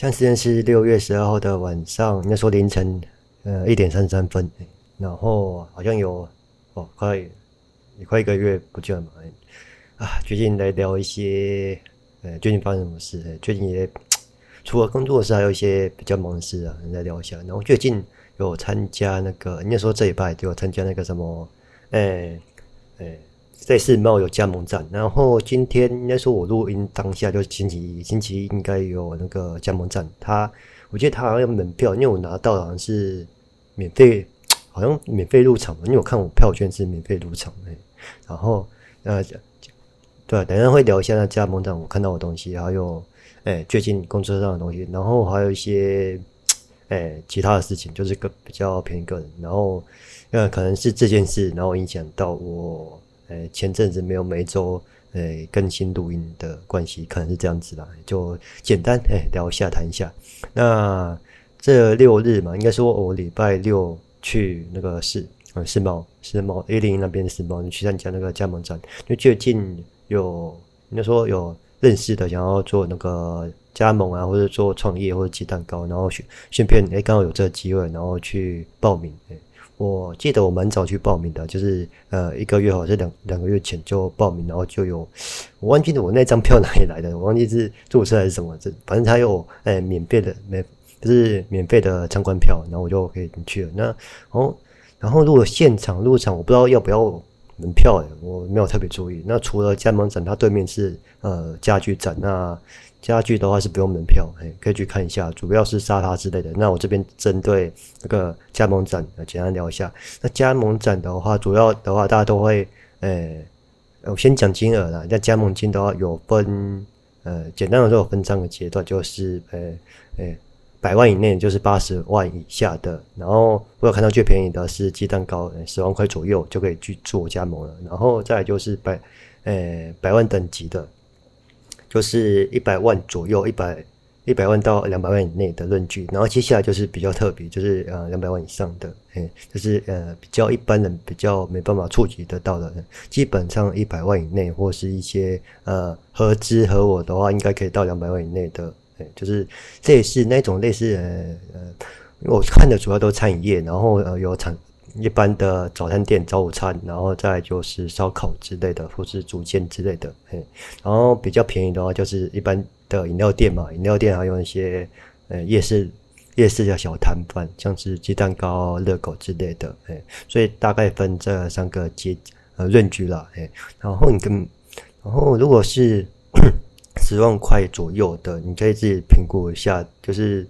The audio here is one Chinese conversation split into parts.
现在时间是六月十二号的晚上，那时候凌晨呃一点三十三分，然后好像有哦快也快一个月不见了嘛，啊，最近来聊一些呃最近发生什么事，最近也 除了工作的事，还有一些比较忙的事啊，来聊一下。然后最近有参加那个，应该说这礼拜就有参加那个什么，诶诶。在世贸有加盟站，然后今天应该说我录音当下就是星期一，星期一应该有那个加盟站。他我记得他好像有门票，因为我拿到好像是免费，好像免费入场嘛。因为我看我票券是免费入场的。然后呃，对，等下会聊一下那加盟站我看到的东西，还有哎最近公车上的东西，然后还有一些哎其他的事情，就是个比较偏个人。然后呃可能是这件事，然后影响到我。呃，前阵子没有每周呃更新录音的关系，可能是这样子啦，就简单哎聊一下谈一下。那这六日嘛，应该说我礼拜六去那个世呃世贸世贸 A 零那边的世贸，你去参加那个加盟展。就最近有应该说有认识的想要做那个加盟啊，或者做创业或者鸡蛋糕，然后选顺便哎刚好有这个机会，然后去报名哎。我记得我蛮早去报名的，就是呃一个月好像两两个月前就报名，然后就有我忘记了我那张票哪里来的，我忘记是注册还是什么，这反正他有呃免费的免就是免费的参观票，然后我就可以去了。那哦，然后如果现场入场，我不知道要不要门票，我没有特别注意。那除了加盟展，它对面是呃家具展那。家具的话是不用门票，可以去看一下，主要是沙发之类的。那我这边针对那个加盟展，简单聊一下。那加盟展的话，主要的话大家都会，呃，我先讲金额啦。那加盟金的话有分，呃，简单的说有分三个阶段，就是，呃，呃，百万以内就是八十万以下的。然后我有看到最便宜的是鸡蛋糕，十万块左右就可以去做加盟了。然后再就是百，呃，百万等级的。就是一百万左右，一百一百万到两百万以内的论据，然后接下来就是比较特别，就是呃两百万以上的，哎，就是呃比较一般人比较没办法触及得到的，基本上一百万以内或是一些呃合资合我的话，应该可以到两百万以内的，哎，就是类似那种类似呃呃，我看的主要都餐饮业，然后呃有产。一般的早餐店、早午餐，然后再就是烧烤之类的，或是煮煎之类的，嘿。然后比较便宜的话，就是一般的饮料店嘛，饮料店还有一些呃夜市、夜市的小摊贩，像是鸡蛋糕、热狗之类的，嘿。所以大概分这三个阶呃论据啦，嘿。然后你跟，然后如果是 十万块左右的，你可以自己评估一下，就是。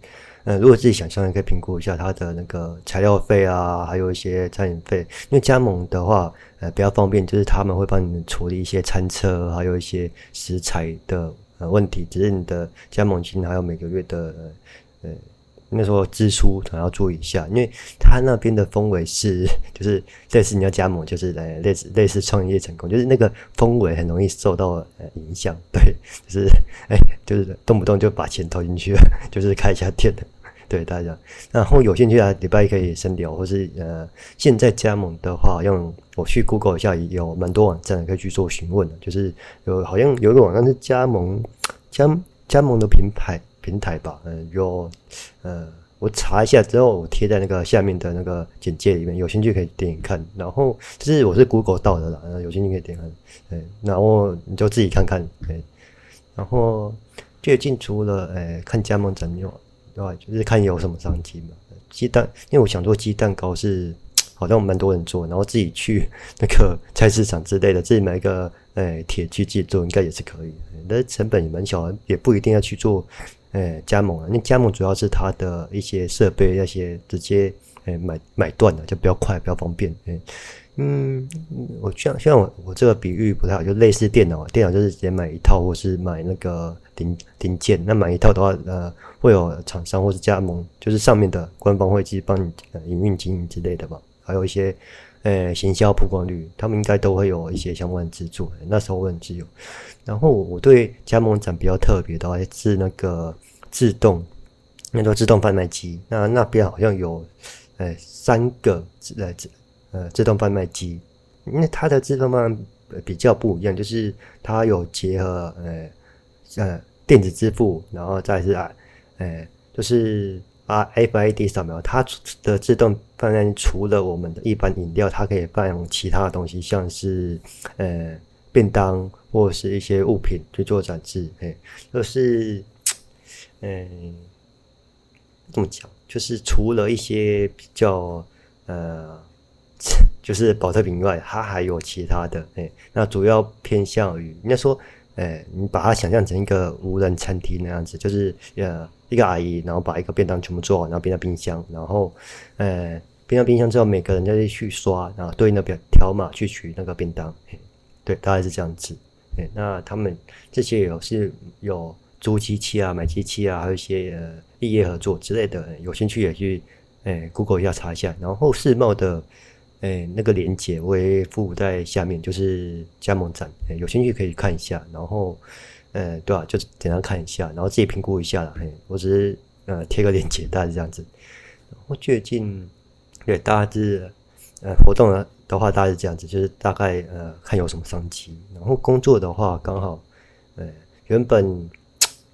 呃，如果自己想象，也可以评估一下它的那个材料费啊，还有一些餐饮费。因为加盟的话，呃，比较方便，就是他们会帮你处理一些餐车，还有一些食材的呃问题。只是你的加盟金还有每个月的呃，那时候支出可能要注意一下，因为他那边的氛围是，就是类似你要加盟，就是呃类似类似创业成功，就是那个氛围很容易受到呃影响。对，就是哎。就是动不动就把钱投进去了，就是开一家店的，对大家。然后有兴趣啊，礼拜一可以深聊，或是呃，现在加盟的话，用我去 Google 一下，有蛮多网站可以去做询问的。就是有好像有一个网站是加盟加加盟的平台平台吧，嗯、呃，有呃，我查一下之后，我贴在那个下面的那个简介里面，有兴趣可以点点看。然后就是我是 Google 到的啦，有兴趣可以点看，对，然后你就自己看看，对，然后。最近除了诶、看加盟展有，对吧？就是看有什么商机嘛。鸡蛋，因为我想做鸡蛋糕是 好像蛮多人做，然后自己去那个菜市场之类的，自己买一个诶、铁器自己做，应该也是可以。那成本也蛮小，也不一定要去做诶、加盟啊。那加盟主要是它的一些设备那些直接诶、买买断的，就比较快，比较方便。欸嗯，我像像我我这个比喻不太好，就类似电脑，电脑就是直接买一套，或是买那个零零件。那买一套的话，呃，会有厂商或是加盟，就是上面的官方会去帮你呃营运经营之类的吧。还有一些呃行销曝光率，他们应该都会有一些相关资助。那时候我很自由。然后我对加盟展比较特别的话是那个自动，那个自动贩卖机。那那边好像有呃三个呃。呃，自动贩卖机，因为它的自动贩卖比较不一样，就是它有结合呃呃电子支付，然后再是啊哎，就是。把 RFID 扫描，它的自动贩卖除了我们的一般饮料，它可以放其他的东西，像是呃便当或者是一些物品去做展示。哎，就是嗯，这么讲，就是除了一些比较呃，就是保特瓶以外，它还有其他的。哎，那主要偏向于应该说，哎，你把它想象成一个无人餐厅那样子，就是呃。一个阿姨，然后把一个便当全部做好，然后冰在冰箱，然后，呃，冰到冰箱之后，每个人再去刷，然后对应的表条码去取那个便当，对，大概是这样子。哎，那他们这些有是有租机器啊、买机器啊，还有一些呃异业合作之类的，有兴趣也去，哎，Google 一下查一下。然后世贸的，哎，那个链接我也附在下面，就是加盟站，哎，有兴趣可以看一下。然后。呃，对啊，就简单看一下，然后自己评估一下啦。嘿，我只是呃贴个链接，大概这样子。然后最近对大家是呃活动的话，大概是这样子，就是大概呃看有什么商机。然后工作的话，刚好呃原本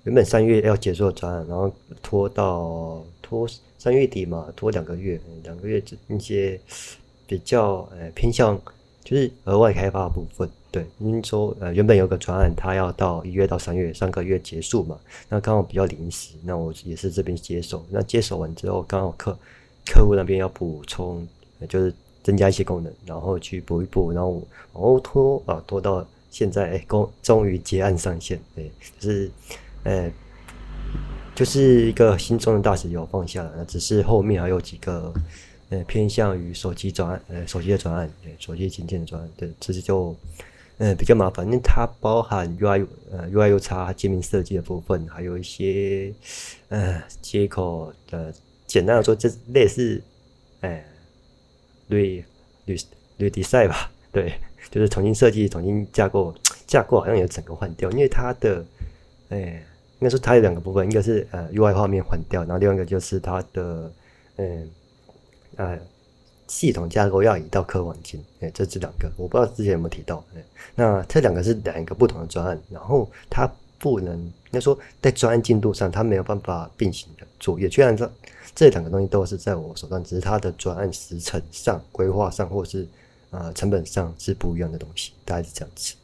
原本三月要结束的展览，然后拖到拖三月底嘛，拖两个月，两个月一些比较呃偏向就是额外开发的部分。对，因为说呃，原本有个专案，他要到一月到三月三个月结束嘛，那刚好比较临时，那我也是这边接手。那接手完之后，刚好客客户那边要补充，就是增加一些功能，然后去补一补，然后往后拖啊，拖到现在，哎，终终于结案上线，对，就是呃，就是一个心中的大石有放下了，那只是后面还有几个。呃，偏向于手机转，呃，手机的转案，对，手机的硬件的专案，对，这是就，呃，比较麻烦，因为它包含 UI，呃，UI/UX 界面设计的部分，还有一些，呃，接口的，简单的说，这类似，哎，re，re，redesign 吧，对，就是重新设计、重新架构，架构好像也整个换掉，因为它的，哎，应该说它有两个部分，一个是呃 UI 画面换掉，然后另外一个就是它的，嗯。呃系统架构要移到客环境，哎，这这两个我不知道之前有没有提到，那这两个是两个不同的专案，然后它不能，应该说在专案进度上它没有办法并行的作业，虽然说这两个东西都是在我手上，只是它的专案时程上、规划上或是呃成本上是不一样的东西，大概是这样子。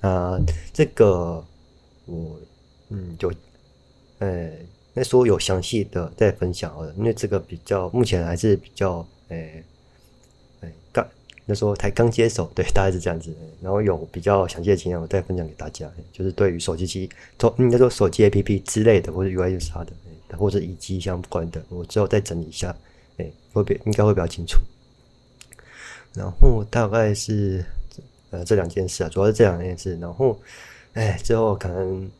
那这个我嗯就，呃。那时候有详细的再分享好了，因为这个比较目前还是比较诶诶刚那时候才刚接手，对，大概是这样子。然后有比较详细的经验，我再分享给大家。就是对于手机机，应该说手机 APP 之类的，或者 UI UX 的，或者以机相关的，我之后再整理一下，诶，会比应该会比较清楚。然后大概是呃这两件事啊，主要是这两件事。然后哎，之后可能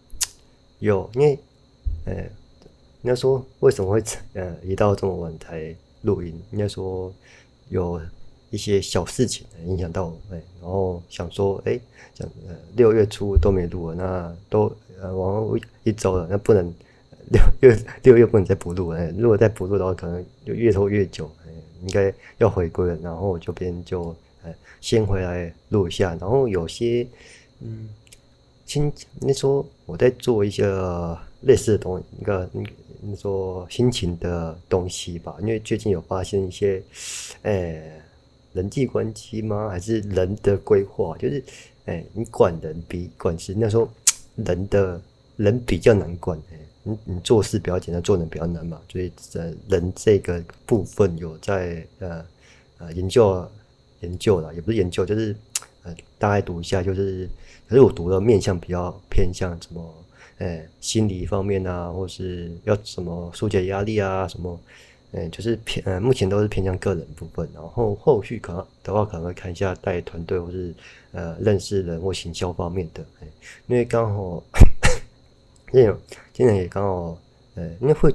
有因为呃。应该说，为什么会呃一到这么晚才录音？应该说有一些小事情影响到我，哎，然后想说，哎，讲呃六月初都没录了，那都呃往后一周了，那不能六月六月不能再补录了，如果再补录的话，可能就越拖越久，应该要回归了。然后这边就呃先回来录一下，然后有些嗯，先你说我在做一些类似的东西，一个你说心情的东西吧，因为最近有发现一些，呃、欸，人际关系吗？还是人的规划？就是，哎、你管人比管事，那时候 人的人比较难管，哎、你你做事比较简单，做人比较难嘛。所以，呃，人这个部分有在呃呃研究研究了，也不是研究，就是呃大概读一下，就是，可是我读的面向比较偏向什么？哎，心理方面啊，或是要什么疏解压力啊，什么，哎，就是偏呃，目前都是偏向个人部分，然后后续可能的话，可能会看一下带团队或是呃认识人或行销方面的，哎，因为刚好，今年今年也刚好，呃，因为会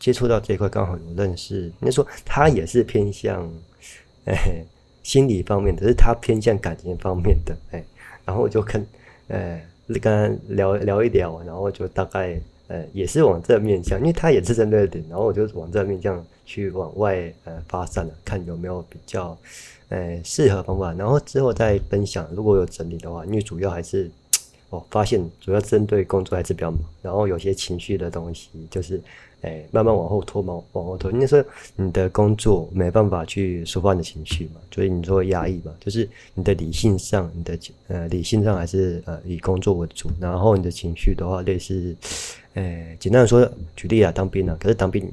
接触到这一块，刚好有认识，应该说他也是偏向哎心理方面的，是他偏向感情方面的，哎，然后我就跟哎。跟他聊聊一聊，然后就大概呃也是往这面向，因为他也是针对点，然后我就往这面向去往外呃发散了，看有没有比较呃适合方法，然后之后再分享。如果有整理的话，因为主要还是哦，发现主要针对工作还是比较忙，然后有些情绪的东西就是。哎，慢慢往后拖嘛，往后拖。应该说你的工作没办法去抒发你的情绪嘛，所以你说压抑嘛，就是你的理性上，你的呃理性上还是呃以工作为主，然后你的情绪的话，类似，哎，简单的说，举例啊，当兵啊，可是当兵，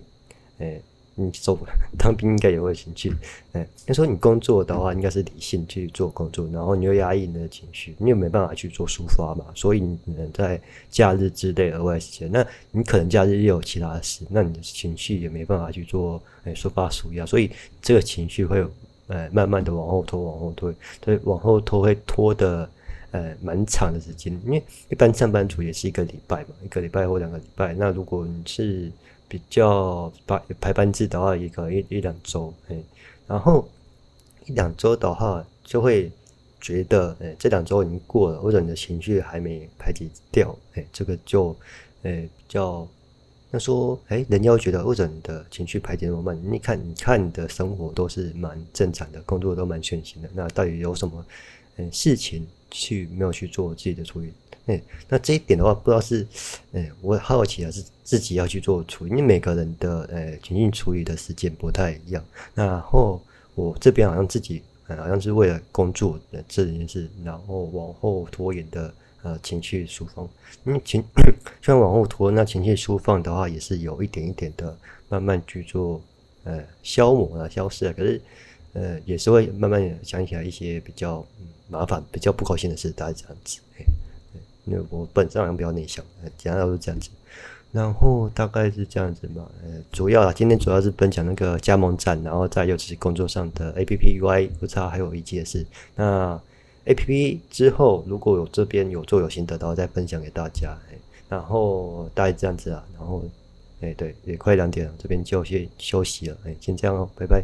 哎。你走当兵应该也会情绪，哎，那说你工作的话，应该是理性去做工作，然后你又压抑你的情绪，你又没办法去做抒发嘛，所以你能在假日之类额外时间，那你可能假日又有其他的事，那你的情绪也没办法去做哎抒发抒压，所以这个情绪会呃慢慢的往后拖，往后拖，对，往后拖会拖的呃蛮长的时间，因为一般上班族也是一个礼拜嘛，一个礼拜或两个礼拜，那如果你是。比较排排班制的话，一个一一两周，哎，然后一两周的话，就会觉得，哎，这两周已经过了，或者你的情绪还没排解掉，哎，这个就，哎，比较，那说，哎，人家觉得，或者你的情绪排解那么慢，你看，你看你的生活都是蛮正常的，工作都蛮顺心的，那到底有什么，嗯，事情去没有去做自己的处理？哎，那这一点的话，不知道是，哎，我好奇啊是自己要去做处理，因为每个人的呃情绪处理的时间不太一样。然后我这边好像自己，好像是为了工作这件事，然后往后拖延的呃情绪抒放。因为情 虽然往后拖，那情绪抒放的话，也是有一点一点的慢慢去做呃消磨啊、消失啊。可是呃，也是会慢慢想起来一些比较、麻烦、比较不高兴的事，大概这样子。因为我本身好像比较内向，简单都是这样子，然后大概是这样子嘛。呃，主要啊，今天主要是分享那个加盟站，然后再就是工作上的 APP UI 不差，还有一件事。那 APP 之后如果有这边有做有心得，然后再分享给大家。然后大概这样子啊，然后哎对，也快两点了，这边就先休息了。哎，先这样哦，拜拜。